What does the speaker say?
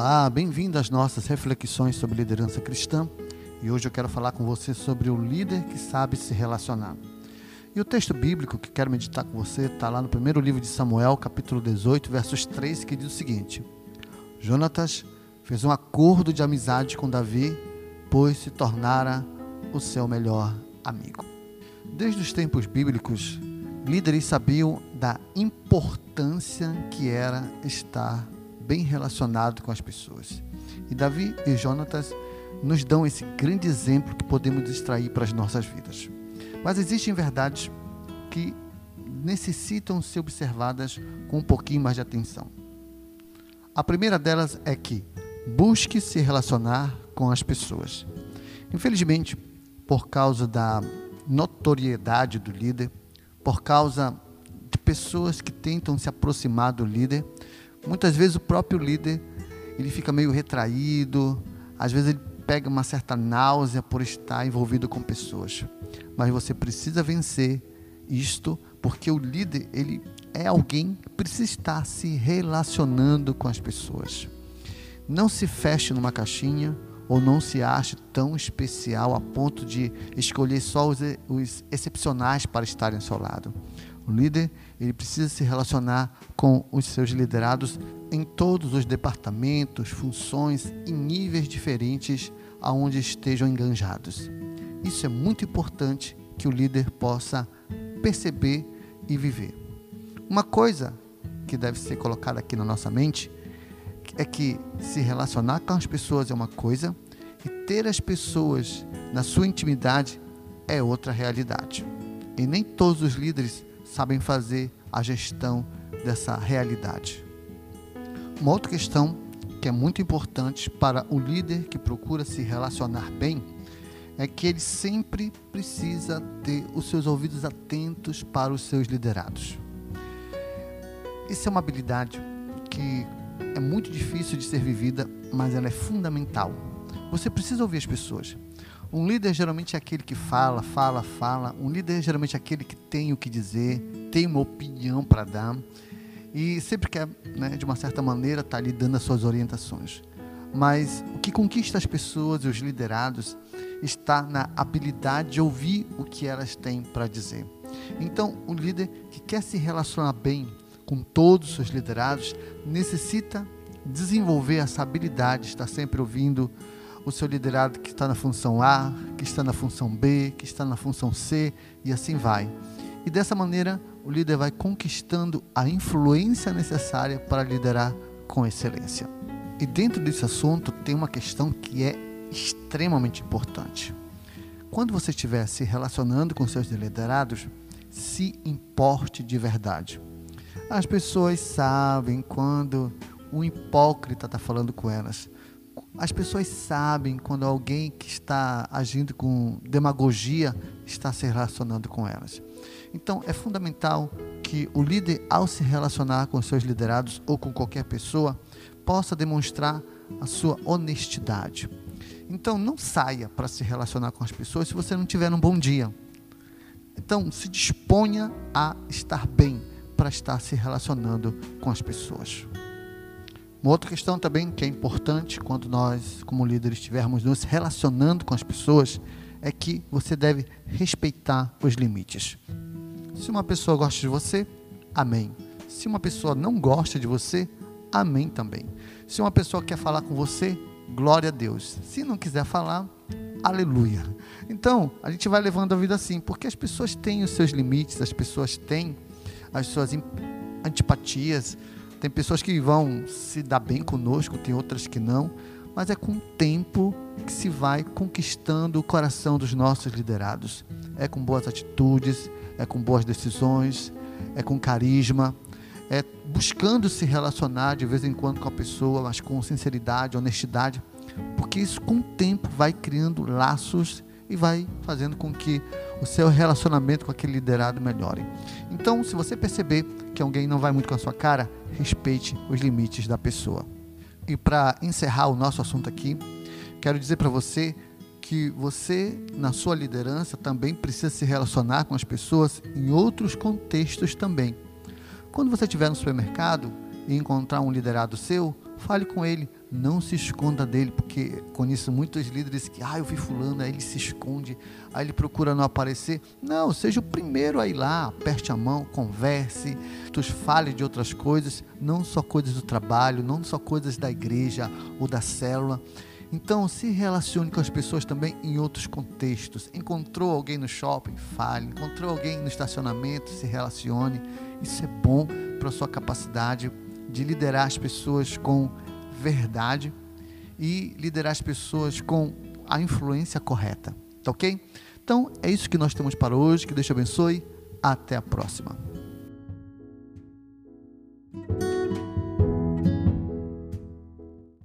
Olá, bem-vindo às nossas reflexões sobre liderança cristã. E hoje eu quero falar com você sobre o líder que sabe se relacionar. E o texto bíblico que quero meditar com você está lá no primeiro livro de Samuel, capítulo 18, versos 3, que diz o seguinte: Jonatas fez um acordo de amizade com Davi, pois se tornara o seu melhor amigo. Desde os tempos bíblicos, líderes sabiam da importância que era estar bem relacionado com as pessoas. E Davi e Jonatas nos dão esse grande exemplo que podemos extrair para as nossas vidas. Mas existem verdades que necessitam ser observadas com um pouquinho mais de atenção. A primeira delas é que busque se relacionar com as pessoas. Infelizmente, por causa da notoriedade do líder, por causa de pessoas que tentam se aproximar do líder, Muitas vezes o próprio líder ele fica meio retraído, às vezes ele pega uma certa náusea por estar envolvido com pessoas. Mas você precisa vencer isto, porque o líder ele é alguém que precisa estar se relacionando com as pessoas. Não se feche numa caixinha ou não se ache tão especial a ponto de escolher só os, os excepcionais para estarem ao seu lado. O líder, ele precisa se relacionar com os seus liderados em todos os departamentos, funções e níveis diferentes aonde estejam enganjados. Isso é muito importante que o líder possa perceber e viver. Uma coisa que deve ser colocada aqui na nossa mente é que se relacionar com as pessoas é uma coisa e ter as pessoas na sua intimidade é outra realidade. E nem todos os líderes sabem fazer a gestão dessa realidade. Uma outra questão que é muito importante para o líder que procura se relacionar bem é que ele sempre precisa ter os seus ouvidos atentos para os seus liderados. Isso é uma habilidade que é muito difícil de ser vivida, mas ela é fundamental. Você precisa ouvir as pessoas. Um líder geralmente é aquele que fala, fala, fala. Um líder geralmente é aquele que tem o que dizer, tem uma opinião para dar e sempre quer, né, de uma certa maneira, estar tá ali dando as suas orientações. Mas o que conquista as pessoas e os liderados está na habilidade de ouvir o que elas têm para dizer. Então, o líder que quer se relacionar bem com todos os seus liderados necessita desenvolver essa habilidade de estar sempre ouvindo o seu liderado que está na função A, que está na função B, que está na função C e assim vai. E dessa maneira, o líder vai conquistando a influência necessária para liderar com excelência. E dentro desse assunto tem uma questão que é extremamente importante. Quando você estiver se relacionando com seus liderados, se importe de verdade. As pessoas sabem quando o hipócrita está falando com elas. As pessoas sabem quando alguém que está agindo com demagogia está se relacionando com elas. Então, é fundamental que o líder, ao se relacionar com seus liderados ou com qualquer pessoa, possa demonstrar a sua honestidade. Então, não saia para se relacionar com as pessoas se você não tiver um bom dia. Então, se disponha a estar bem para estar se relacionando com as pessoas. Uma outra questão também que é importante quando nós, como líderes, estivermos nos relacionando com as pessoas é que você deve respeitar os limites. Se uma pessoa gosta de você, amém. Se uma pessoa não gosta de você, amém também. Se uma pessoa quer falar com você, glória a Deus. Se não quiser falar, aleluia. Então, a gente vai levando a vida assim, porque as pessoas têm os seus limites, as pessoas têm as suas antipatias, tem pessoas que vão se dar bem conosco, tem outras que não, mas é com o tempo que se vai conquistando o coração dos nossos liderados. É com boas atitudes, é com boas decisões, é com carisma, é buscando se relacionar de vez em quando com a pessoa, mas com sinceridade, honestidade, porque isso com o tempo vai criando laços e vai fazendo com que o seu relacionamento com aquele liderado melhore. Então, se você perceber que alguém não vai muito com a sua cara, respeite os limites da pessoa. E para encerrar o nosso assunto aqui, quero dizer para você que você, na sua liderança, também precisa se relacionar com as pessoas em outros contextos também. Quando você estiver no supermercado e encontrar um liderado seu, fale com ele, Não se esconda dele, porque conheço muitos líderes que, ah, eu vi fulano, aí ele se esconde, aí ele procura não aparecer. Não, seja o primeiro a ir lá, aperte a mão, converse, tu fale de outras coisas, não só coisas do trabalho, não só coisas da igreja ou da célula. Então, se relacione com as pessoas também em outros contextos. Encontrou alguém no shopping? Fale. Encontrou alguém no estacionamento? Se relacione. Isso é bom para a sua capacidade de liderar as pessoas com verdade e liderar as pessoas com a influência correta. Tá ok? Então é isso que nós temos para hoje. Que Deus te abençoe. Até a próxima.